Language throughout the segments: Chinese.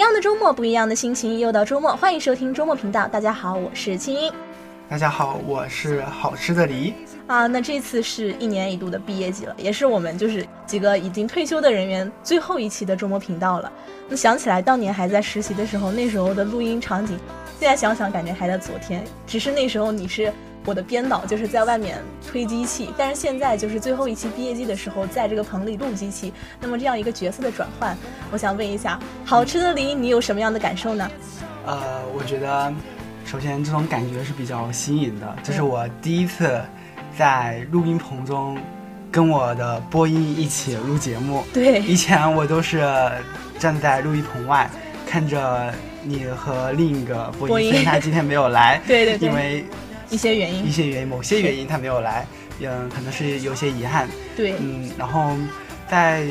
样的周末，不一样的心情，又到周末，欢迎收听周末频道。大家好，我是青音。大家好，我是好吃的梨。啊，那这次是一年一度的毕业季了，也是我们就是几个已经退休的人员最后一期的周末频道了。那想起来当年还在实习的时候，那时候的录音场景，现在想想感觉还在昨天。只是那时候你是我的编导，就是在外面推机器，但是现在就是最后一期毕业季的时候，在这个棚里录机器。那么这样一个角色的转换，我想问一下，好吃的梨，你有什么样的感受呢？呃，我觉得首先这种感觉是比较新颖的，这是我第一次在录音棚中跟我的播音一起录节目。对，以前我都是站在录音棚外看着你和另一个播音，虽然他今天没有来，对对对，因为一些原因，一些原因，某些原因他没有来，嗯，可能是有些遗憾。对，嗯，然后在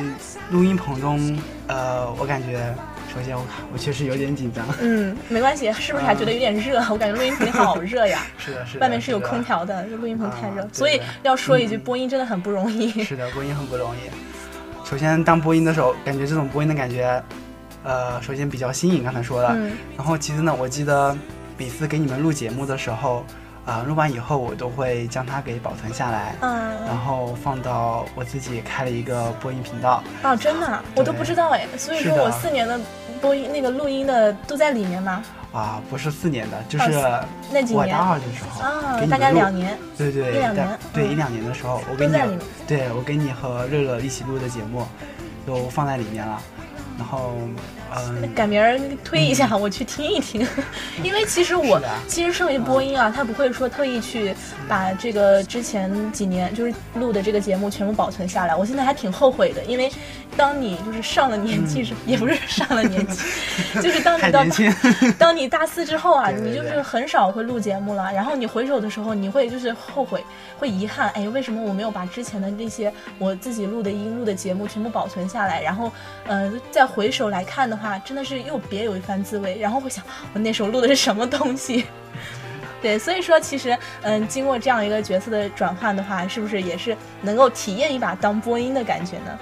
录音棚中，呃，我感觉。首先，我我确实有点紧张。嗯，没关系，是不是还觉得有点热？我感觉录音棚好热呀。是的，是的。外面是有空调的，这录音棚太热。所以要说一句，播音真的很不容易。是的，播音很不容易。首先，当播音的时候，感觉这种播音的感觉，呃，首先比较新颖，刚才说了。然后，其次呢，我记得每次给你们录节目的时候。啊，录完以后我都会将它给保存下来，嗯，然后放到我自己开了一个播音频道。啊，真的，我都不知道哎。所以说我四年的播音那个录音的都在里面吗？啊，不是四年的，就是那几年。我大二的时候啊，大概两年。对对，一两年。对一两年的时候，我跟你，对我跟你和乐乐一起录的节目，都放在里面了。然后，嗯，改明儿推一下，我去听一听。因为其实我，其实身为播音啊，他不会说特意去把这个之前几年就是录的这个节目全部保存下来。我现在还挺后悔的，因为当你就是上了年纪，是也不是上了年纪，就是当你到 当你大四之后啊，你就是很少会录节目了。然后你回首的时候，你会就是后悔，会遗憾，哎，为什么我没有把之前的那些我自己录的音、录的节目全部保存下来？然后，呃，再。回首来看的话，真的是又别有一番滋味。然后会想，我那时候录的是什么东西？对，所以说其实，嗯，经过这样一个角色的转换的话，是不是也是能够体验一把当播音的感觉呢？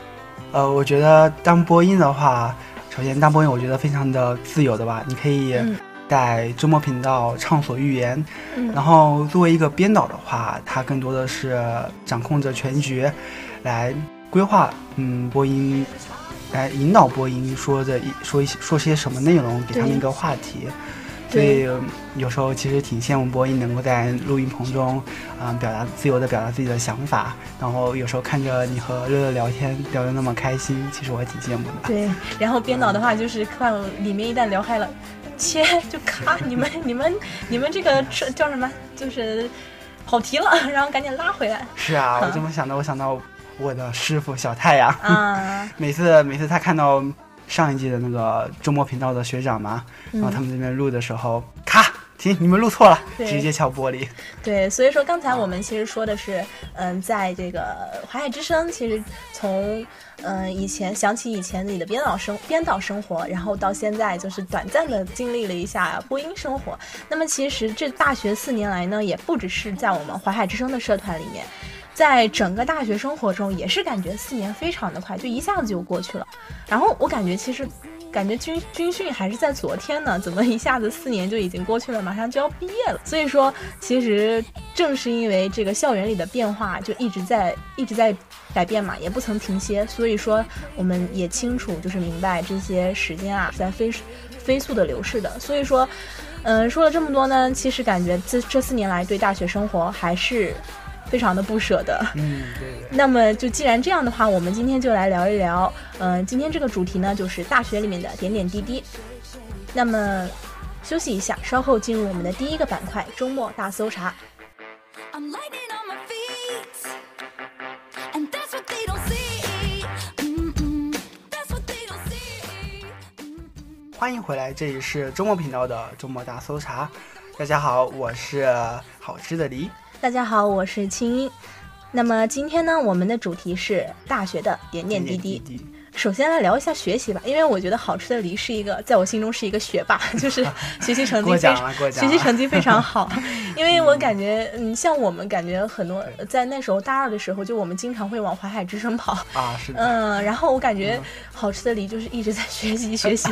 呃，我觉得当播音的话，首先当播音，我觉得非常的自由的吧。你可以在周末频道畅所欲言。嗯。然后作为一个编导的话，他更多的是掌控着全局，来规划，嗯，播音。来引导播音，说的一说一些说些什么内容，给他们一个话题。所以有时候其实挺羡慕播音能够在录音棚中，嗯，表达自由的表达自己的想法。然后有时候看着你和乐乐聊天聊得那么开心，其实我也挺羡慕的。对，然后编导的话就是看里面一旦聊嗨了，切就咔，你们你们你们这个叫什么？就是跑题了，然后赶紧拉回来。是啊，我这么想的，我想到。我的师傅小太阳，每次每次他看到上一季的那个周末频道的学长嘛，然后他们这边录的时候，咔，停，你们录错了，直接敲玻璃。对，所以说刚才我们其实说的是，嗯，在这个华海之声，其实从嗯以前想起以前你的编导生编导生活，然后到现在就是短暂的经历了一下播音生活。那么其实这大学四年来呢，也不只是在我们华海之声的社团里面。在整个大学生活中，也是感觉四年非常的快，就一下子就过去了。然后我感觉其实，感觉军军训还是在昨天呢，怎么一下子四年就已经过去了，马上就要毕业了。所以说，其实正是因为这个校园里的变化就一直在一直在改变嘛，也不曾停歇。所以说，我们也清楚，就是明白这些时间啊在飞飞速的流逝的。所以说，嗯，说了这么多呢，其实感觉这这四年来对大学生活还是。非常的不舍得，嗯，对对。那么就既然这样的话，我们今天就来聊一聊，嗯，今天这个主题呢，就是大学里面的点点滴滴。那么休息一下，稍后进入我们的第一个板块——周末大搜查。欢迎回来，这里是周末频道的周末大搜查。大家好，我是好吃的梨。大家好，我是青音。那么今天呢，我们的主题是大学的点点滴滴。首先来聊一下学习吧，因为我觉得好吃的梨是一个，在我心中是一个学霸，就是学习成绩非常学习成绩非常好。因为我感觉，嗯，像我们感觉很多在那时候大二的时候，就我们经常会往淮海之声跑。啊，是的，嗯，然后我感觉好吃的梨就是一直在学习 学习，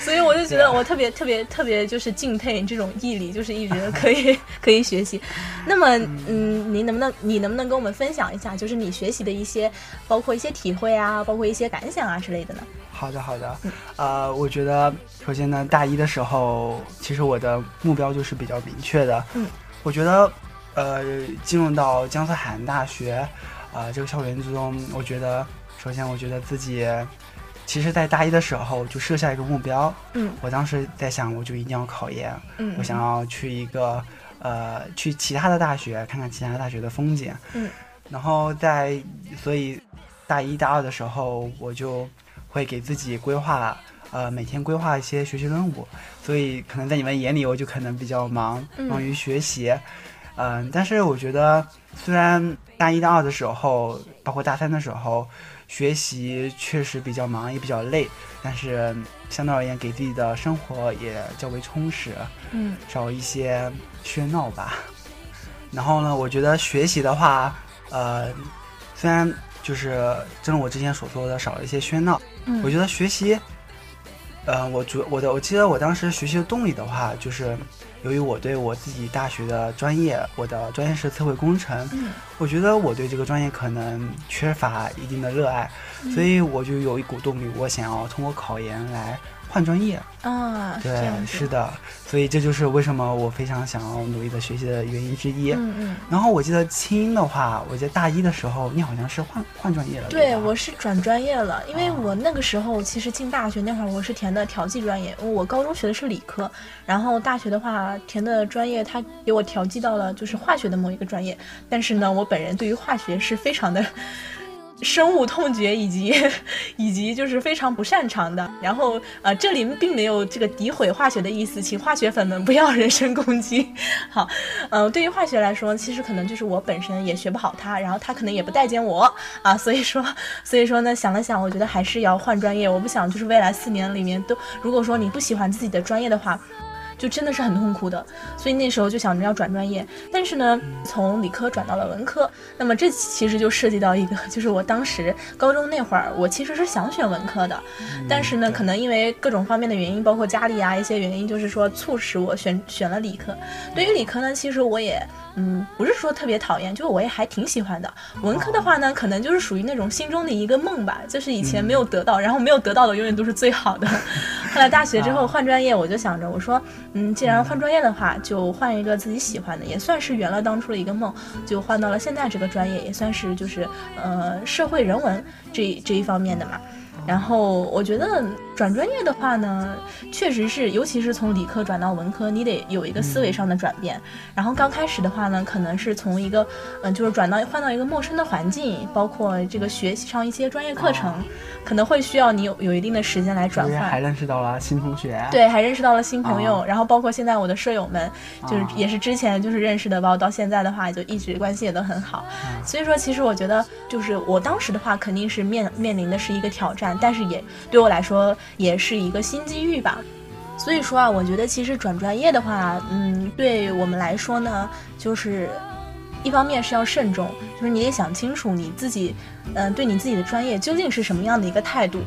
所以我就觉得我特别特别特别就是敬佩这种毅力，就是一直可以可以学习。那么，嗯，您能不能你能不能跟我们分享一下，就是你学习的一些，包括一些体会啊，包括一些感想啊之类的呢？好的，好的，呃，我觉得首先呢，大一的时候，其实我的目标就是比较明确的。嗯，我觉得，呃，进入到江苏海洋大学，啊，这个校园之中，我觉得，首先我觉得自己，其实，在大一的时候就设下一个目标。嗯，我当时在想，我就一定要考研。嗯，我想要去一个，呃，去其他的大学看看其他大学的风景。嗯，然后在，所以大一大二的时候，我就。会给自己规划，呃，每天规划一些学习任务，所以可能在你们眼里，我就可能比较忙，忙于学习，嗯，但是我觉得，虽然大一、大二的时候，包括大三的时候，学习确实比较忙，也比较累，但是相对而言，给自己的生活也较为充实，嗯，少一些喧闹吧。然后呢，我觉得学习的话，呃，虽然就是正如我之前所说的，少了一些喧闹。我觉得学习，呃，我主我的我记得我当时学习的动力的话，就是由于我对我自己大学的专业，我的专业是测绘工程，我觉得我对这个专业可能缺乏一定的热爱，所以我就有一股动力，我想要通过考研来。换专业啊，对，是的，所以这就是为什么我非常想要努力的学习的原因之一。嗯嗯。然后我记得清音的话，我记得大一的时候，你好像是换换专业了。对，我是转专业了，因为我那个时候其实进大学那会儿，我是填的调剂专业，我高中学的是理科，然后大学的话填的专业，他给我调剂到了就是化学的某一个专业，但是呢，我本人对于化学是非常的。深恶痛绝以及 以及就是非常不擅长的，然后呃，这里并没有这个诋毁化学的意思，请化学粉们不要 人身攻击。好，嗯，对于化学来说，其实可能就是我本身也学不好它，然后它可能也不待见我啊，所以说所以说呢，想了想，我觉得还是要换专业。我不想就是未来四年里面都，如果说你不喜欢自己的专业的话。就真的是很痛苦的，所以那时候就想着要转专业，但是呢，从理科转到了文科，那么这其实就涉及到一个，就是我当时高中那会儿，我其实是想选文科的，但是呢，可能因为各种方面的原因，包括家里啊一些原因，就是说促使我选选了理科。对于理科呢，其实我也。嗯，不是说特别讨厌，就我也还挺喜欢的。文科的话呢，可能就是属于那种心中的一个梦吧，就是以前没有得到，然后没有得到的永远都是最好的。后来大学之后换专业，我就想着，我说，嗯，既然换专业的话，就换一个自己喜欢的，也算是圆了当初的一个梦，就换到了现在这个专业，也算是就是呃社会人文这这一方面的嘛。然后我觉得转专业的话呢，确实是，尤其是从理科转到文科，你得有一个思维上的转变。然后刚开始的话呢，可能是从一个，嗯，就是转到换到一个陌生的环境，包括这个学习上一些专业课程，可能会需要你有有一定的时间来转换。还认识到了新同学。对，还认识到了新朋友。然后包括现在我的舍友们，就是也是之前就是认识的，包括到现在的话，就一直关系也都很好。所以说，其实我觉得，就是我当时的话，肯定是面面临的是一个挑战。但是也对我来说也是一个新机遇吧，所以说啊，我觉得其实转专业的话，嗯，对我们来说呢，就是一方面是要慎重，就是你得想清楚你自己，嗯，对你自己的专业究竟是什么样的一个态度，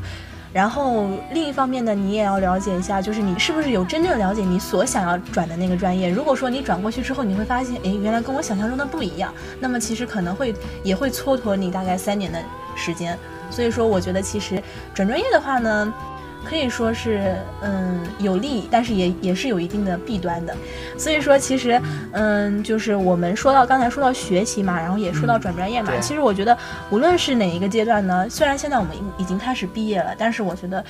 然后另一方面呢，你也要了解一下，就是你是不是有真正了解你所想要转的那个专业。如果说你转过去之后，你会发现，哎，原来跟我想象中的不一样，那么其实可能会也会蹉跎你大概三年的时间。所以说，我觉得其实转专业的话呢，可以说是嗯有利，但是也也是有一定的弊端的。所以说，其实嗯，就是我们说到刚才说到学习嘛，然后也说到转专业嘛。其实我觉得，无论是哪一个阶段呢，虽然现在我们已经开始毕业了，但是我觉得。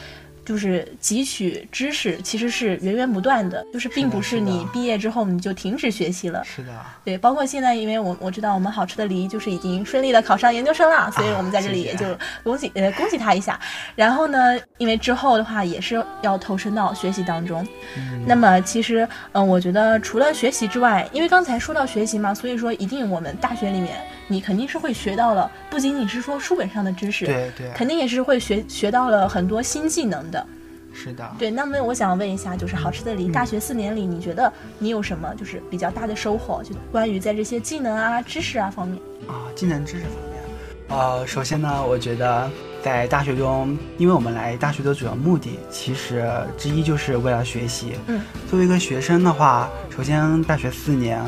就是汲取知识其实是源源不断的，就是并不是你毕业之后你就停止学习了。是的，对，包括现在，因为我我知道我们好吃的梨就是已经顺利的考上研究生了，所以我们在这里也就恭喜呃恭喜他一下。然后呢，因为之后的话也是要投身到学习当中。那么其实嗯，我觉得除了学习之外，因为刚才说到学习嘛，所以说一定我们大学里面。你肯定是会学到了，不仅仅是说书本上的知识，对对，肯定也是会学学到了很多新技能的。是的。对，那么我想问一下，就是好吃的梨，大学四年里，你觉得你有什么就是比较大的收获？就关于在这些技能啊、知识啊方面。啊，技能知识方面。呃，首先呢，我觉得在大学中，因为我们来大学的主要目的，其实之一就是为了学习。嗯。作为一个学生的话，首先大学四年，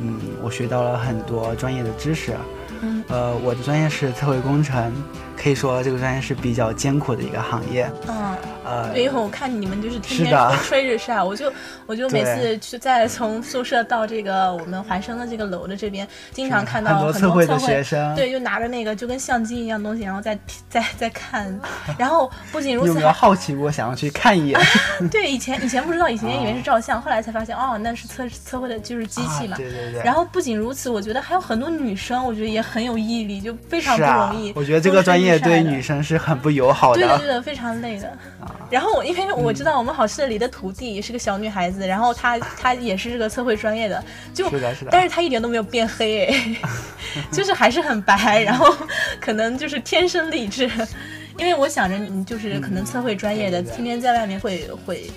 嗯，我学到了很多专业的知识。嗯。呃，我的专业是测绘工程，可以说这个专业是比较艰苦的一个行业。嗯。呃，对，因为我看你们就是天天 吹着晒，我就我就每次去在从宿舍到这个我们华生的这个楼的这边，经常看到很多测绘的学生，对，就拿着那个就跟相机一样东西，然后在在在看。然后不仅如此，有没有好奇过想要去看一眼？对，以前以前不知道，以前 以为是照相，后来才发现哦，那是测测绘的就是机器嘛。对对对。然后不仅如此，我觉得还有很多女生，我觉得也很有毅力，就非常不容易。我觉得这个专业对女生是很不友好的。对的对的，非常累的。然后我因为。我知道我们好事里的徒弟也是个小女孩子，然后她她也是这个测绘专业的，就，但是她一点都没有变黑哎，就是还是很白，然后可能就是天生丽质，因为我想着你就是可能测绘专业的，天天在外面会会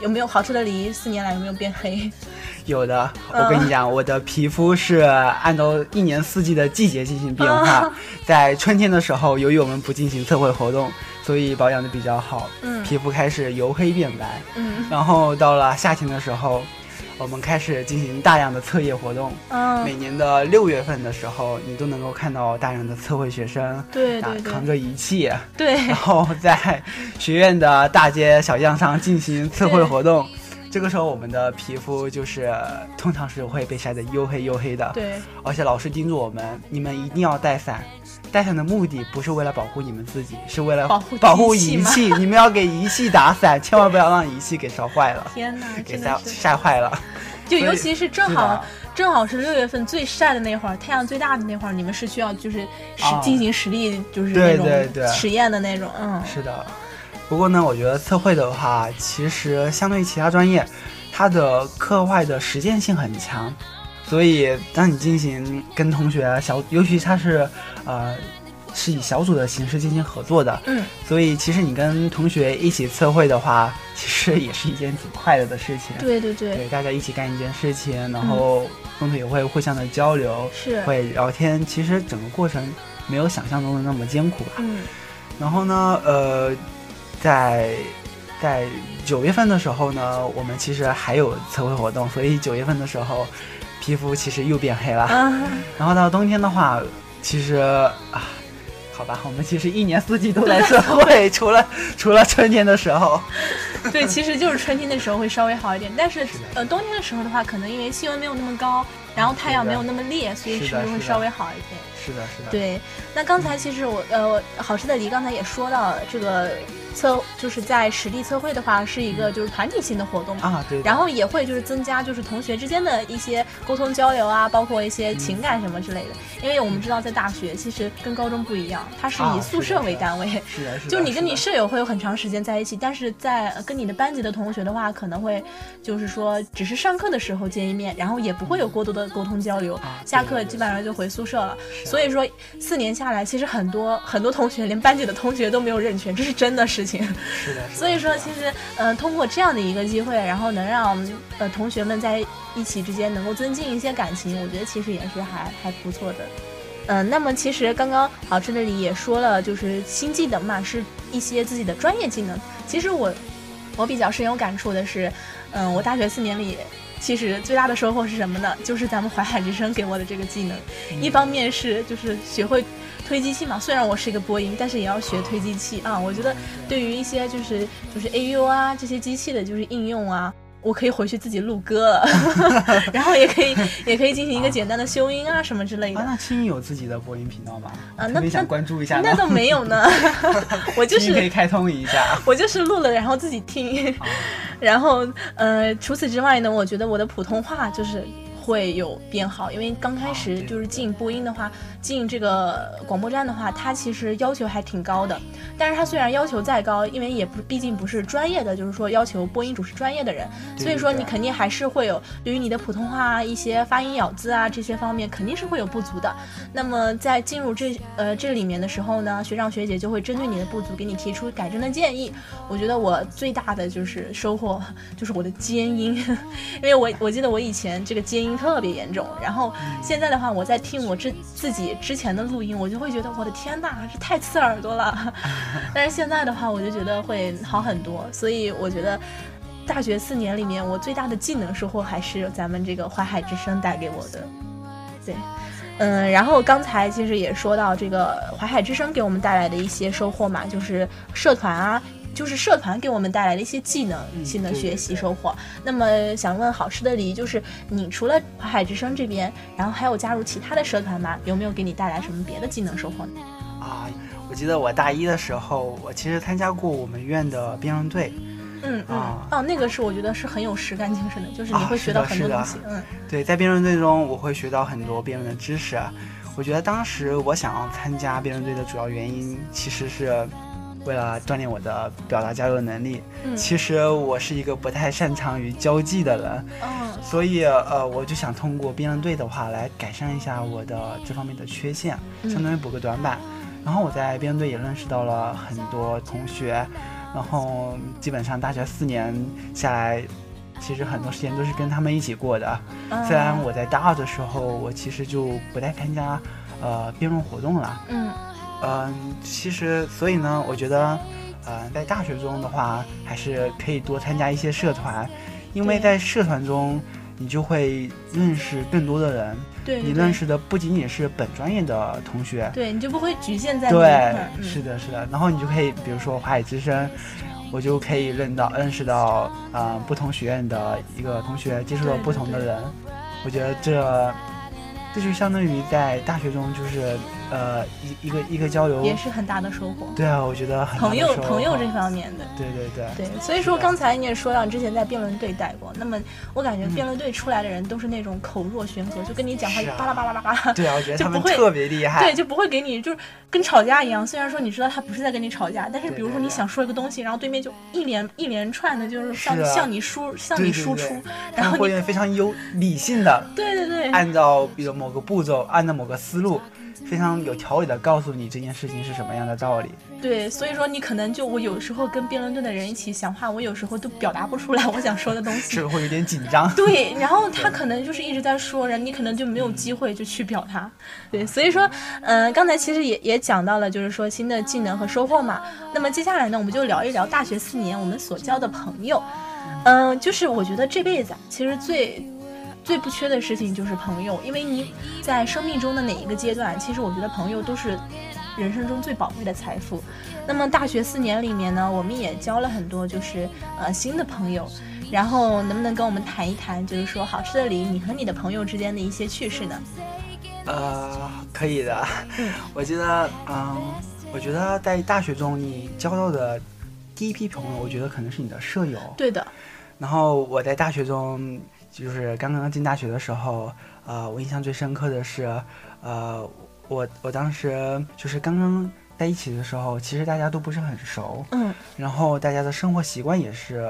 有没有好吃的梨？四年来有没有变黑？有的，我跟你讲，我的皮肤是按照一年四季的季节进行变化，在春天的时候，由于我们不进行测绘活动。所以保养的比较好，嗯，皮肤开始由黑变白，嗯，然后到了夏天的时候，我们开始进行大量的测业活动，嗯，每年的六月份的时候，你都能够看到大量的测绘学生，对对对，扛着仪器，对，然后在学院的大街小巷上进行测绘活动，这个时候我们的皮肤就是通常是会被晒得黝黑黝黑的，对，而且老师叮嘱我们，你们一定要带伞。带伞的目的不是为了保护你们自己，是为了保护保护仪器。你们要给仪器打伞，千万不要让仪器给烧坏了。天哪，给晒晒坏了。就尤其是正好正好是六月份最晒的那会儿，太阳最大的那会儿，你们是需要就是实进行实地就是那种实验的那种。嗯，是的。不过呢，我觉得测绘的话，其实相对于其他专业，它的课外的实践性很强。所以，当你进行跟同学小，尤其它是，呃，是以小组的形式进行合作的，嗯，所以其实你跟同学一起测绘的话，其实也是一件挺快乐的事情。对对对，对，大家一起干一件事情，然后同学也会互相的交流，是会聊天。其实整个过程没有想象中的那么艰苦吧。嗯，然后呢，呃，在在九月份的时候呢，我们其实还有测绘活动，所以九月份的时候。皮肤其实又变黑了，然后到冬天的话，其实啊，好吧，我们其实一年四季都在测绘，除了 除了春天的时候。对，其实就是春天的时候会稍微好一点，但是呃，冬天的时候的话，可能因为气温没有那么高，然后太阳没有那么烈，所以是不是会稍微好一点？是的，是的。对，那刚才其实我呃，好吃的梨刚才也说到了这个。测就是在实地测绘的话，是一个就是团体性的活动啊，对。然后也会就是增加就是同学之间的一些沟通交流啊，包括一些情感什么之类的。因为我们知道在大学其实跟高中不一样，它是以宿舍为单位，是的，是的。就你跟你舍友会有很长时间在一起，但是在跟你的班级的同学的话，可能会就是说只是上课的时候见一面，然后也不会有过多的沟通交流。下课基本上就回宿舍了。所以说四年下来，其实很多很多同学连班级的同学都没有认全，这是真的事情。是的，所以说其实，呃，通过这样的一个机会，然后能让呃同学们在一起之间能够增进一些感情，我觉得其实也是还还不错的。嗯，那么其实刚刚老师那里也说了，就是新技能嘛，是一些自己的专业技能。其实我我比较深有感触的是，嗯，我大学四年里，其实最大的收获是什么呢？就是咱们淮海之声给我的这个技能，一方面是就是学会。推机器嘛，虽然我是一个播音，但是也要学推机器啊。我觉得对于一些就是就是 A U 啊这些机器的就是应用啊，我可以回去自己录歌了，然后也可以也可以进行一个简单的修音啊什么之类的。那青有自己的播音频道吗？啊，那想关注一下？那倒没有呢，我就是可以开通一下。我就是录了然后自己听，然后呃除此之外呢，我觉得我的普通话就是。会有变好，因为刚开始就是进播音的话，进这个广播站的话，它其实要求还挺高的。但是它虽然要求再高，因为也不毕竟不是专业的，就是说要求播音主持专业的人，所以说你肯定还是会有对于你的普通话一些发音咬字啊这些方面肯定是会有不足的。那么在进入这呃这里面的时候呢，学长学姐就会针对你的不足给你提出改正的建议。我觉得我最大的就是收获就是我的尖音，因为我我记得我以前这个尖音特别严重，然后现在的话我在听我之自己之前的录音，我就会觉得我的天呐，这太刺耳朵了。但是现在的话，我就觉得会好很多，所以我觉得大学四年里面，我最大的技能收获还是咱们这个淮海之声带给我的。对，嗯，然后刚才其实也说到这个淮海之声给我们带来的一些收获嘛，就是社团啊，就是社团给我们带来的一些技能性的学习收获。那么想问好吃的梨，就是你除了淮海之声这边，然后还有加入其他的社团吗？有没有给你带来什么别的技能收获呢？啊。我记得我大一的时候，我其实参加过我们院的辩论队。嗯嗯哦，那个是我觉得是很有实干精神的，就是你会学到很多东西。嗯，对，在辩论队中我会学到很多辩论的知识。我觉得当时我想要参加辩论队的主要原因，其实是为了锻炼我的表达交流能力。嗯，其实我是一个不太擅长于交际的人。嗯，所以呃，我就想通过辩论队的话来改善一下我的这方面的缺陷，相当于补个短板。然后我在辩论队也认识到了很多同学，然后基本上大学四年下来，其实很多时间都是跟他们一起过的。虽然我在大二的时候，我其实就不太参加呃辩论活动了。嗯嗯，其实所以呢，我觉得呃在大学中的话，还是可以多参加一些社团，因为在社团中你就会认识更多的人。对你认识的不仅仅是本专业的同学，对你就不会局限在对，是的，是的。然后你就可以，比如说华海之声，我就可以认到认识到啊不同学院的一个同学，接触到不同的人。我觉得这这就相当于在大学中就是。呃，一一个一个交流也是很大的收获。对啊，我觉得很朋友朋友这方面的。对对对对，所以说刚才你也说到，你之前在辩论队待过，那么我感觉辩论队出来的人都是那种口若悬河，就跟你讲话就巴拉巴拉巴拉。对啊，我觉得他们特别厉害。对，就不会给你就是跟吵架一样。虽然说你知道他不是在跟你吵架，但是比如说你想说一个东西，然后对面就一连一连串的，就是向向你输向你输出，然后会非常有理性的。对对对。按照比如某个步骤，按照某个思路。非常有条理的告诉你这件事情是什么样的道理。对，所以说你可能就我有时候跟辩论队的人一起讲话，我有时候都表达不出来我想说的东西，是会有点紧张。对，然后他可能就是一直在说，然后你可能就没有机会就去表达。对，所以说，嗯，刚才其实也也讲到了，就是说新的技能和收获嘛。那么接下来呢，我们就聊一聊大学四年我们所交的朋友。嗯，就是我觉得这辈子其实最。最不缺的事情就是朋友，因为你在生命中的哪一个阶段，其实我觉得朋友都是人生中最宝贵的财富。那么大学四年里面呢，我们也交了很多就是呃新的朋友，然后能不能跟我们谈一谈，就是说好吃的梨，你和你的朋友之间的一些趣事呢？呃，可以的。我记得，嗯，我觉得在大学中你交到的第一批朋友，我觉得可能是你的舍友。对的。然后我在大学中。就是刚刚进大学的时候，呃，我印象最深刻的是，呃，我我当时就是刚刚在一起的时候，其实大家都不是很熟，嗯，然后大家的生活习惯也是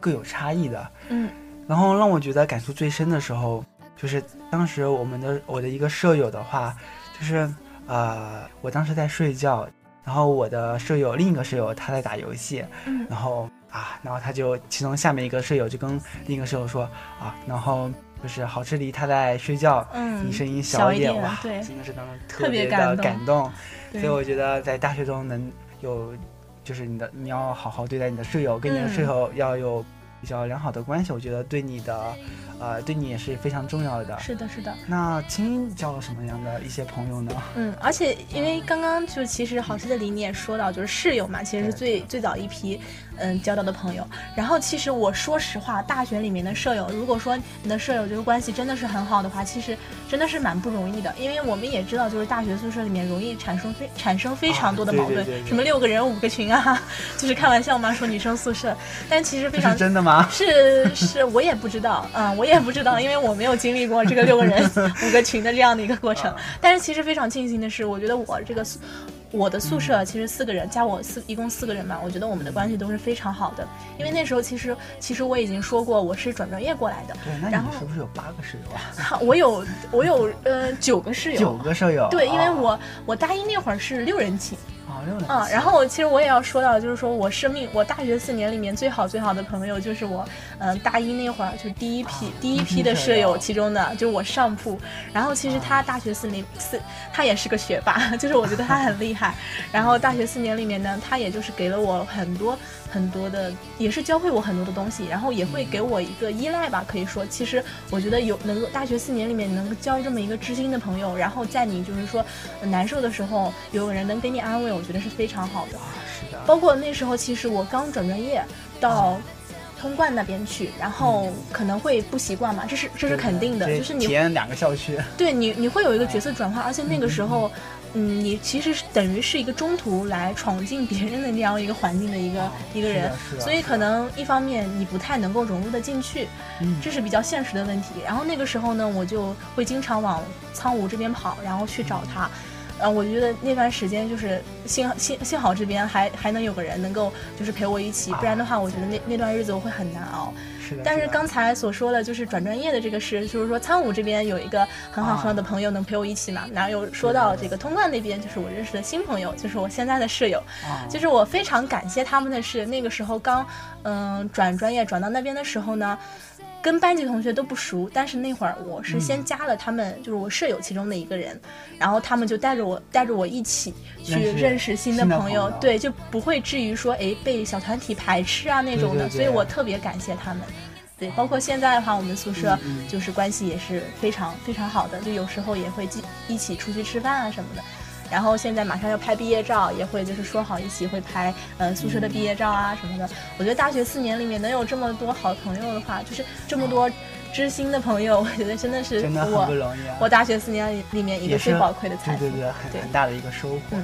各有差异的，嗯，然后让我觉得感触最深的时候，就是当时我们的我的一个舍友的话，就是呃，我当时在睡觉，然后我的舍友另一个舍友他在打游戏，嗯，然后。啊，然后他就其中下面一个舍友就跟另一个舍友说啊，然后就是好吃梨他在睡觉，嗯，你声音小一点哇，真的是当时特别的感动，所以我觉得在大学中能有，就是你的你要好好对待你的舍友，跟你的舍友要有比较良好的关系，我觉得对你的。呃，对你也是非常重要的。是的，是的。那青音交了什么样的一些朋友呢？嗯，而且因为刚刚就其实好吃的梨你也说到，就是室友嘛，其实是最最早一批，嗯，交到的朋友。然后其实我说实话，大学里面的舍友，如果说你的舍友就是关系真的是很好的话，其实真的是蛮不容易的。因为我们也知道，就是大学宿舍里面容易产生非产生非常多的矛盾，什么六个人五个群啊，就是开玩笑嘛，说女生宿舍，但其实非常真的吗？吗？是是，我也不知道，嗯，我也不知道，因为我没有经历过这个六个人 五个群的这样的一个过程。但是其实非常庆幸的是，我觉得我这个。我的宿舍其实四个人，加我四一共四个人嘛，我觉得我们的关系都是非常好的。因为那时候其实其实我已经说过我是转专业过来的。对，那你是不是有八个室友啊？我有我有呃九个室友。九个舍友。对，因为我我大一那会儿是六人寝。啊，然后其实我也要说到，就是说我生命，我大学四年里面最好最好的朋友就是我，嗯，大一那会儿就第一批第一批的舍友其中的，就是我上铺。然后其实他大学四年四，他也是个学霸，就是我觉得他很厉害。然后大学四年里面呢，他也就是给了我很多很多的，也是教会我很多的东西，然后也会给我一个依赖吧，可以说，其实我觉得有能够大学四年里面能够交这么一个知心的朋友，然后在你就是说难受的时候，有人能给你安慰，我觉得是。非常好的，是的。包括那时候，其实我刚转专业到通贯那边去，然后可能会不习惯嘛，这是这是肯定的，就是你体验两个校区，对你你会有一个角色转换，而且那个时候，嗯，你其实是等于是一个中途来闯进别人的那样一个环境的一个一个人，所以可能一方面你不太能够融入的进去，这是比较现实的问题。然后那个时候呢，我就会经常往苍梧这边跑，然后去找他。嗯，我觉得那段时间就是幸幸幸好这边还还能有个人能够就是陪我一起，不然的话，我觉得那那段日子我会很难熬。是的。但是刚才所说的就是转专业的这个事，就是说苍梧这边有一个很好很好的朋友能陪我一起嘛，然后又说到这个通贯那边，就是我认识的新朋友，就是我现在的室友。就是我非常感谢他们的是，那个时候刚嗯转专业转到那边的时候呢。跟班级同学都不熟，但是那会儿我是先加了他们，就是我舍友其中的一个人，然后他们就带着我带着我一起去认识新的朋友，对，就不会至于说哎被小团体排斥啊那种的，所以我特别感谢他们，对，包括现在的话，我们宿舍就是关系也是非常非常好的，就有时候也会一起出去吃饭啊什么的。然后现在马上要拍毕业照，也会就是说好一起会拍，呃，宿舍的毕业照啊什么的。我觉得大学四年里面能有这么多好朋友的话，就是这么多知心的朋友，我觉得真的是真的很不容易。我大学四年里面一个最宝贵的财富，对对对，很很大的一个收获。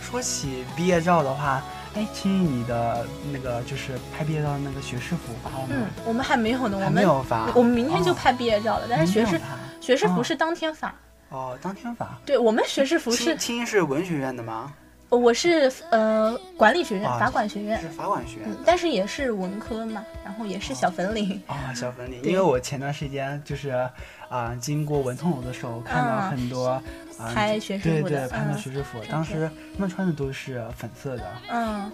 说起毕业照的话，哎，青玉，你的那个就是拍毕业照的那个学士服发了吗？嗯，我们还没有呢，我们没有发，我们明天就拍毕业照了，但是学士学士服是当天发。哦，当天发。对我们学士服是青是文学院的吗？我是呃管理学院，法管学院是法管学院，但是也是文科嘛，然后也是小粉领啊，小粉领。因为我前段时间就是啊，经过文通楼的时候，看到很多拍学士服的，对对，拍的学士服，当时他们穿的都是粉色的，嗯。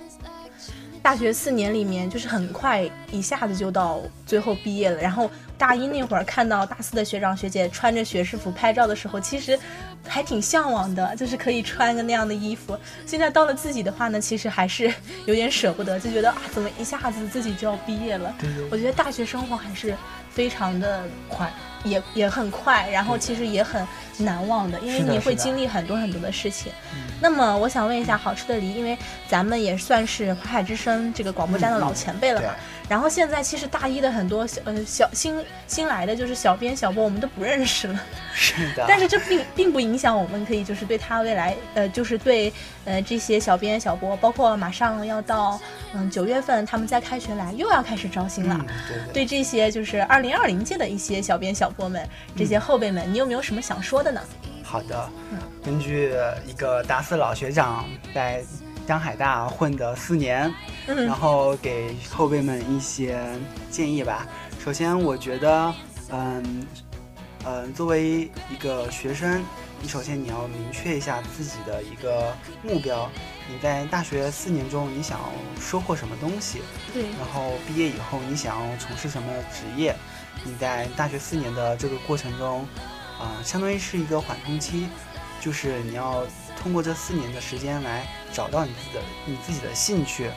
大学四年里面，就是很快一下子就到最后毕业了。然后大一那会儿看到大四的学长学姐穿着学士服拍照的时候，其实还挺向往的，就是可以穿个那样的衣服。现在到了自己的话呢，其实还是 有点舍不得，就觉得啊，怎么一下子自己就要毕业了？我觉得大学生活还是非常的快。也也很快，然后其实也很难忘的，因为你会经历很多很多的事情。那么我想问一下，好吃的梨，因为咱们也算是淮海之声这个广播站的老前辈了嘛。然后现在其实大一的很多小呃小新新来的就是小编小播，我们都不认识了。是的。但是这并并不影响我们可以就是对他未来呃就是对呃这些小编小播，包括马上要到嗯九月份他们再开学来又要开始招新了。对对,对这些就是二零二零届的一些小编小播们，这些后辈们，你有没有什么想说的呢？好的，根据一个大四老学长在。江海大混的四年，然后给后辈们一些建议吧。首先，我觉得，嗯嗯，作为一个学生，你首先你要明确一下自己的一个目标。你在大学四年中，你想要收获什么东西？对。然后毕业以后，你想要从事什么职业？你在大学四年的这个过程中，啊，相当于是一个缓冲期，就是你要。通过这四年的时间来找到你自己的你自己的兴趣，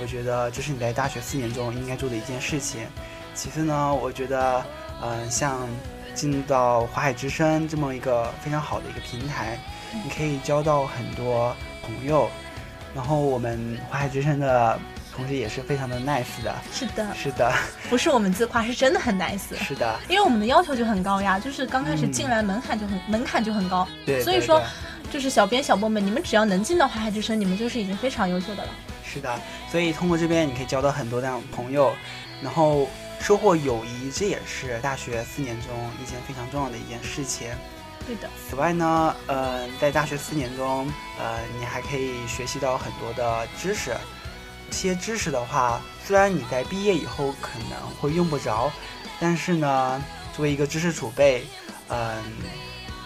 我觉得这是你在大学四年中应该做的一件事情。其次呢，我觉得，嗯，像进到华海之声这么一个非常好的一个平台，你可以交到很多朋友。然后我们华海之声的同时也是非常的 nice 的。是的，是的，不是我们自夸，是真的很 nice。是的，因为我们的要求就很高呀，就是刚开始进来门槛就很门槛就很高。对，所以说。就是小编小波们，你们只要能进到华海之声，你们就是已经非常优秀的了。是的，所以通过这边你可以交到很多这样朋友，然后收获友谊，这也是大学四年中一件非常重要的一件事情。对的。此外呢，呃，在大学四年中，呃，你还可以学习到很多的知识。这些知识的话，虽然你在毕业以后可能会用不着，但是呢，作为一个知识储备，嗯。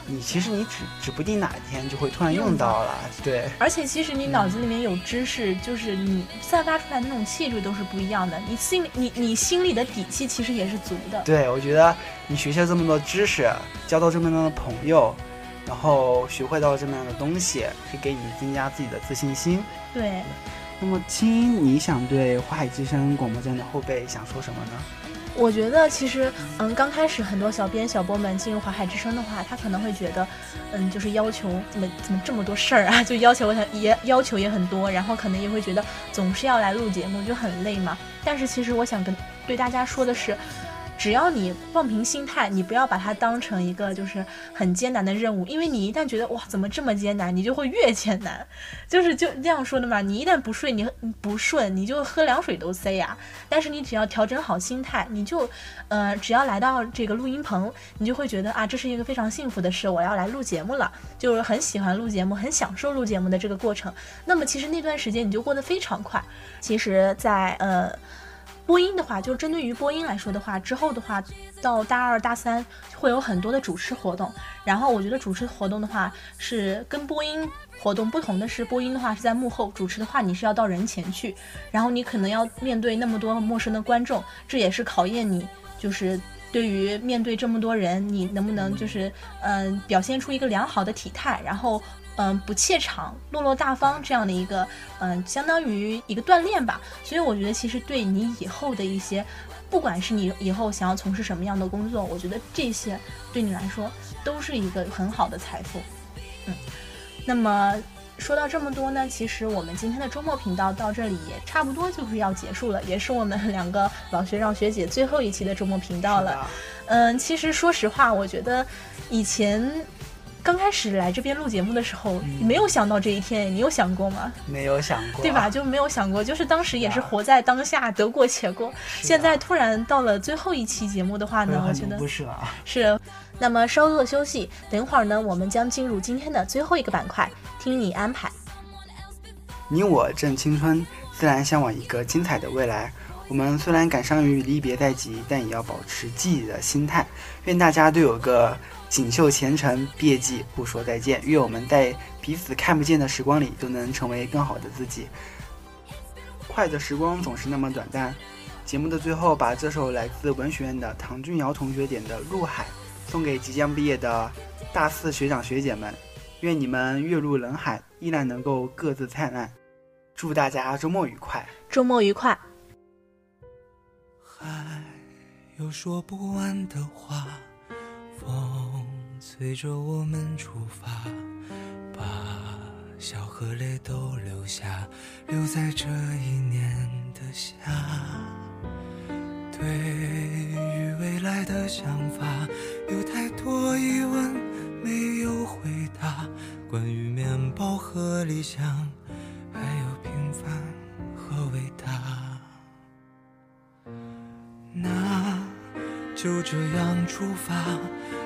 你其实你指指不定哪一天就会突然用到了，对。而且其实你脑子里面有知识，就是你散发出来的那种气质都是不一样的。你心里你你心里的底气其实也是足的。对，我觉得你学习了这么多知识，交到这么多的朋友，然后学会到这么样的东西，可以给你增加自己的自信心。对。那么亲，你想对花海之声广播站的后辈想说什么呢？我觉得其实，嗯，刚开始很多小编小播们进入华海之声的话，他可能会觉得，嗯，就是要求怎么怎么这么多事儿啊，就要求我想也要求也很多，然后可能也会觉得总是要来录节目就很累嘛。但是其实我想跟对大家说的是。只要你放平心态，你不要把它当成一个就是很艰难的任务，因为你一旦觉得哇怎么这么艰难，你就会越艰难，就是就这样说的嘛。你一旦不睡，你不顺，你就喝凉水都塞呀。但是你只要调整好心态，你就，呃，只要来到这个录音棚，你就会觉得啊，这是一个非常幸福的事，我要来录节目了，就是很喜欢录节目，很享受录节目的这个过程。那么其实那段时间你就过得非常快。其实，在呃。播音的话，就针对于播音来说的话，之后的话，到大二大三会有很多的主持活动。然后我觉得主持活动的话，是跟播音活动不同的是，播音的话是在幕后，主持的话你是要到人前去，然后你可能要面对那么多陌生的观众，这也是考验你，就是对于面对这么多人，你能不能就是嗯表现出一个良好的体态，然后。嗯，不怯场，落落大方这样的一个，嗯，相当于一个锻炼吧。所以我觉得，其实对你以后的一些，不管是你以后想要从事什么样的工作，我觉得这些对你来说都是一个很好的财富。嗯，那么说到这么多呢，其实我们今天的周末频道到这里也差不多就是要结束了，也是我们 两个老学长学姐最后一期的周末频道了。嗯，其实说实话，我觉得以前。刚开始来这边录节目的时候，没有想到这一天，你有想过吗？没有想过，对吧？就没有想过，就是当时也是活在当下，得过且过。现在突然到了最后一期节目的话呢，我觉得不是啊。是，那么稍作休息，等会儿呢，我们将进入今天的最后一个板块，听你安排。你我正青春，自然向往一个精彩的未来。我们虽然感伤于离别在即，但也要保持记忆的心态。愿大家都有个。锦绣前程，别记不说再见。愿我们在彼此看不见的时光里，都能成为更好的自己。快的时光总是那么短暂。节目的最后，把这首来自文学院的唐俊尧同学点的《入海》送给即将毕业的大四学长学姐们。愿你们跃入人海，依然能够各自灿烂。祝大家周末愉快！周末愉快！还有说不完的话。风随着我们出发，把笑和泪都留下，留在这一年的夏。对于未来的想法，有太多疑问没有回答。关于面包和理想，还有平凡和伟大。那就这样出发。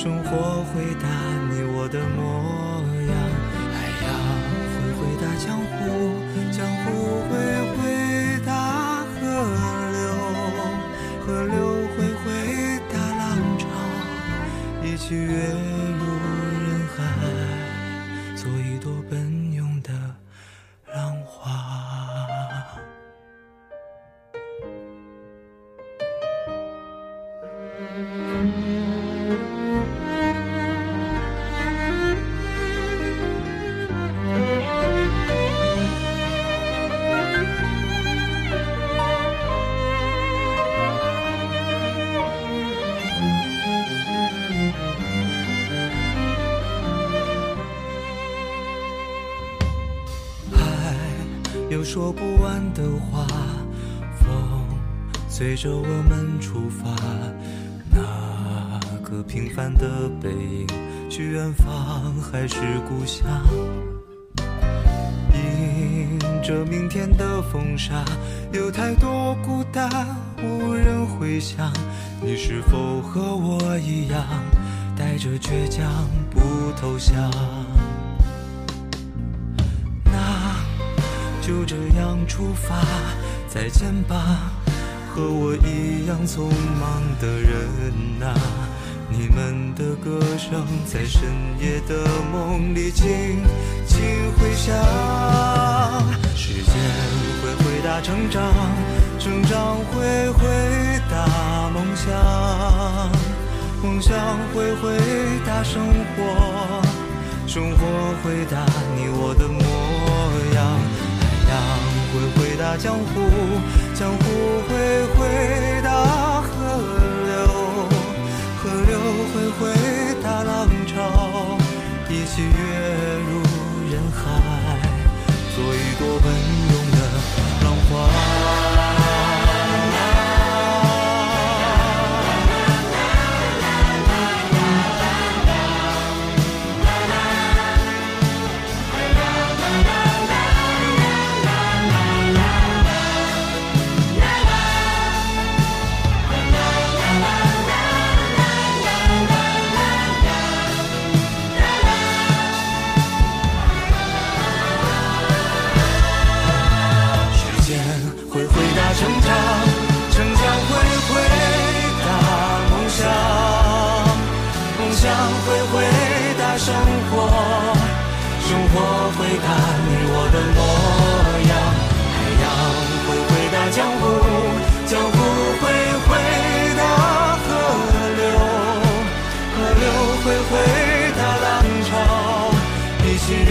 生活回答你我的模样，海洋会回答江湖，江湖会回答河流，河流会回答浪潮，一起跃入着我们出发，那个平凡的背影，去远方还是故乡？迎着明天的风沙，有太多孤单无人回响。你是否和我一样，带着倔强不投降？那就这样出发，再见吧，和我一样匆忙的人啊！你们的歌声在深夜的梦里轻轻回响，时间会回答成长，成长会回答梦想，梦想会回答生活，生活回答你我的模样，海洋会回答江湖，江湖会回答河流。河流会回答浪潮，一起的模样。海洋会回答江湖，江湖会回答河流，河流会回答浪潮，一起跃